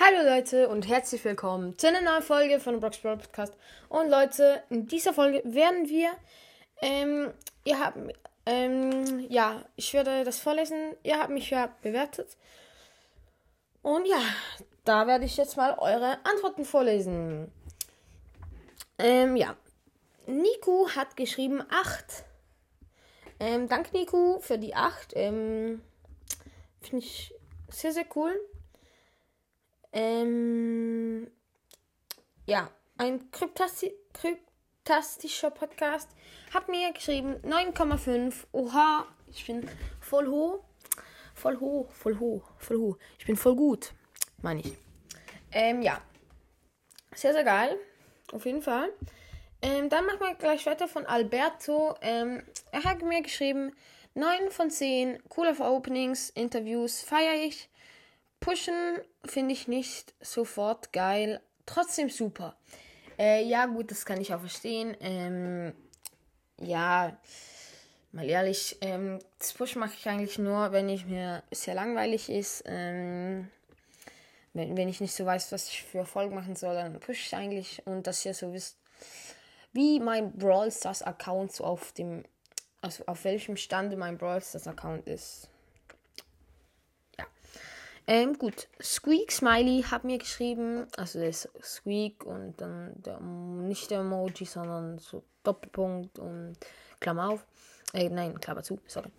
Hallo Leute und herzlich willkommen zu einer neuen Folge von Brock's Brawl Podcast. Und Leute, in dieser Folge werden wir, ähm, ihr habt, ähm, ja, ich werde das vorlesen. Ihr habt mich ja bewertet. Und ja, da werde ich jetzt mal eure Antworten vorlesen. Ähm, ja. Nico hat geschrieben 8. Ähm, danke Nico für die 8. Ähm, Finde ich sehr, sehr cool. Ähm, ja, ein kryptasti kryptastischer Podcast hat mir geschrieben 9,5. Oha, ich bin voll hoch. Voll hoch, voll hoch, voll hoch. Ich bin voll gut, meine ich. Ähm, ja. Sehr, sehr geil. Auf jeden Fall. Ähm, dann machen wir gleich weiter von Alberto. Ähm, er hat mir geschrieben, 9 von 10, coole Openings, Interviews, feiere ich. Pushen finde ich nicht sofort geil, trotzdem super. Äh, ja, gut, das kann ich auch verstehen. Ähm, ja, mal ehrlich, ähm, das Push mache ich eigentlich nur, wenn ich mir sehr langweilig ist. Ähm, wenn, wenn ich nicht so weiß, was ich für Erfolg machen soll, dann push ich eigentlich. Und dass ihr so wisst, wie mein Brawl Stars Account so auf dem, also auf welchem Stande mein Brawl Stars Account ist. Ähm, gut. Squeak Smiley hat mir geschrieben, also das Squeak und dann der, nicht der Emoji, sondern so Doppelpunkt und Klammer auf. Äh, nein, Klammer zu, sorry.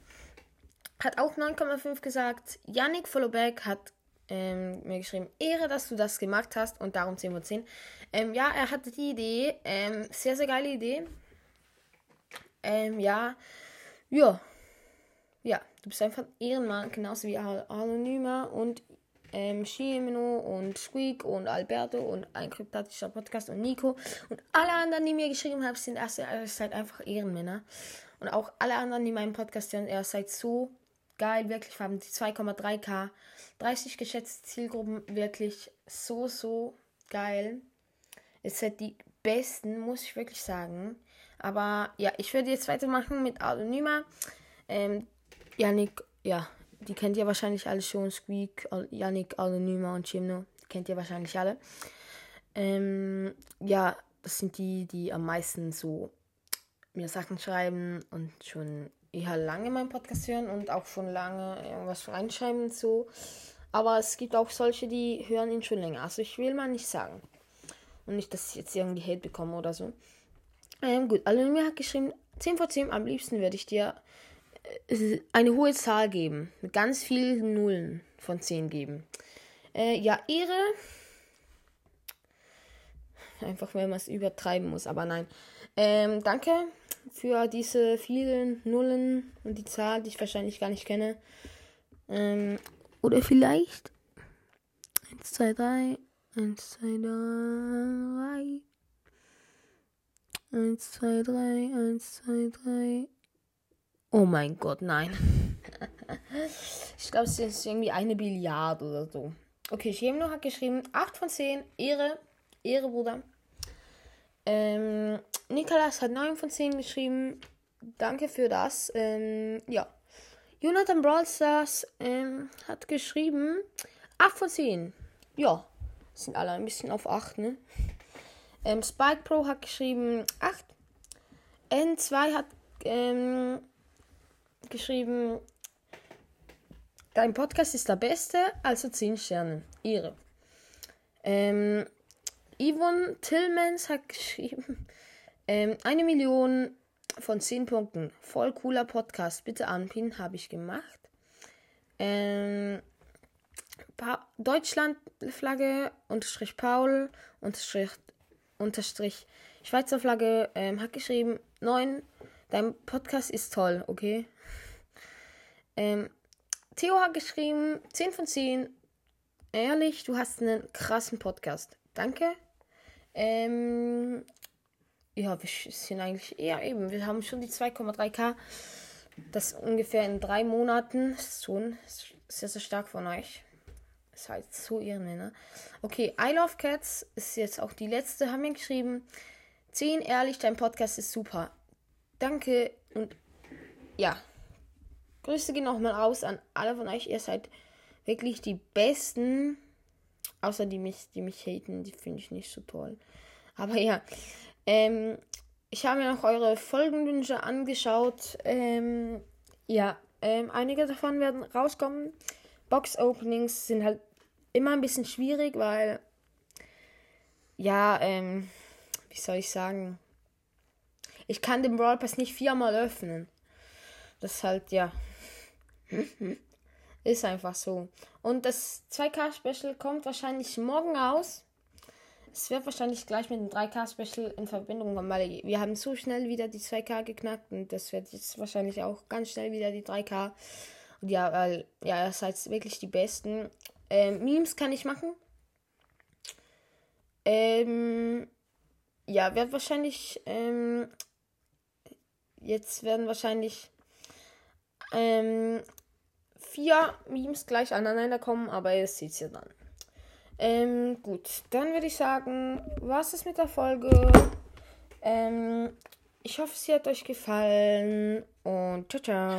Hat auch 9,5 gesagt. Yannick Followback hat ähm, mir geschrieben, Ehre, dass du das gemacht hast und darum 10 von 10. Ähm, ja, er hatte die Idee, ähm, sehr, sehr geile Idee. Ähm, ja, ja, ja, du bist einfach ein Ehrenmann, genauso wie Anonyma und ähm, Shimeno und Squeak und Alberto und ein kryptatischer Podcast und Nico und alle anderen, die mir geschrieben haben, sind erst, ihr seid einfach Ehrenmänner. Und auch alle anderen, die meinen Podcast hören, ihr seid so geil, wirklich. Wir haben die 2,3k, 30 geschätzte Zielgruppen, wirklich so, so geil. Es sind die besten, muss ich wirklich sagen. Aber ja, ich werde jetzt weitermachen mit Anonyma. Ähm, Yannick, ja, die kennt ihr wahrscheinlich alle schon. Squeak, Yannick, Anonyma und Chimno. Kennt ihr wahrscheinlich alle. Ähm, ja, das sind die, die am meisten so mir Sachen schreiben und schon eher lange meinen Podcast hören und auch schon lange irgendwas reinschreiben so. Aber es gibt auch solche, die hören ihn schon länger. Also ich will mal nicht sagen. Und nicht, dass ich jetzt irgendwie Hate bekomme oder so. Ähm, gut, Alumni hat geschrieben, 10 vor 10, am liebsten würde ich dir eine hohe Zahl geben. Mit ganz vielen Nullen von 10 geben. Äh, ja, Ehre. Einfach, wenn man es übertreiben muss, aber nein. Ähm, danke für diese vielen Nullen und die Zahl, die ich wahrscheinlich gar nicht kenne. Ähm, oder vielleicht 1, 2, 3, 1, 2, 3. 1, 2, 3, 1, 2, 3. Oh mein Gott, nein. ich glaube, es ist irgendwie eine Billiard oder so. Okay, Schemno hat geschrieben, 8 von 10, Ehre, Ehre, Bruder. Ähm, Nikolas hat 9 von 10 geschrieben. Danke für das. Ähm, ja. Jonathan Brawlstars ähm, hat geschrieben 8 von 10. Ja. Sind alle ein bisschen auf 8, ne? Ähm, Spike Pro hat geschrieben 8. N2 hat ähm, geschrieben, dein Podcast ist der beste, also 10 Sterne. Ihre. Ähm, Yvonne Tillmans hat geschrieben, ähm, eine Million von 10 Punkten. Voll cooler Podcast. Bitte anpinnen, habe ich gemacht. Ähm, Deutschland-Flagge, unterstrich Paul, unterstrich, unterstrich Schweizer Flagge, ähm, hat geschrieben, 9, dein Podcast ist toll, okay? Ähm, Theo hat geschrieben, 10 von 10, ehrlich, du hast einen krassen Podcast. Danke. Ähm, ja, wir sind eigentlich eher eben. Wir haben schon die 2,3k. Das ungefähr in drei Monaten. Das ist schon sehr, sehr stark von euch. Das ist halt so irre, ne? Okay, I Love Cats ist jetzt auch die letzte. Haben wir geschrieben. 10, ehrlich, dein Podcast ist super. Danke und ja. Grüße gehen nochmal raus an alle von euch. Ihr seid wirklich die Besten. Außer die mich, die mich haten, die finde ich nicht so toll. Aber ja, ähm, ich habe mir noch eure Folgenwünsche angeschaut. Ähm, ja, ähm, einige davon werden rauskommen. Box-Openings sind halt immer ein bisschen schwierig, weil, ja, ähm, wie soll ich sagen, ich kann den Brawl Pass nicht viermal öffnen. Das ist halt, ja, ist einfach so. Und das 2K-Special kommt wahrscheinlich morgen aus. Es wird wahrscheinlich gleich mit dem 3K-Special in Verbindung kommen, weil wir haben so schnell wieder die 2K geknackt und das wird jetzt wahrscheinlich auch ganz schnell wieder die 3K. Und ja, weil, ja, ihr seid wirklich die Besten. Ähm, Memes kann ich machen. Ähm, ja, wird wahrscheinlich, ähm, jetzt werden wahrscheinlich, ähm, vier Memes gleich aneinander kommen, aber ihr seht ja dann. Ähm, gut, dann würde ich sagen, was ist mit der Folge? Ähm, ich hoffe, sie hat euch gefallen und ciao, ciao.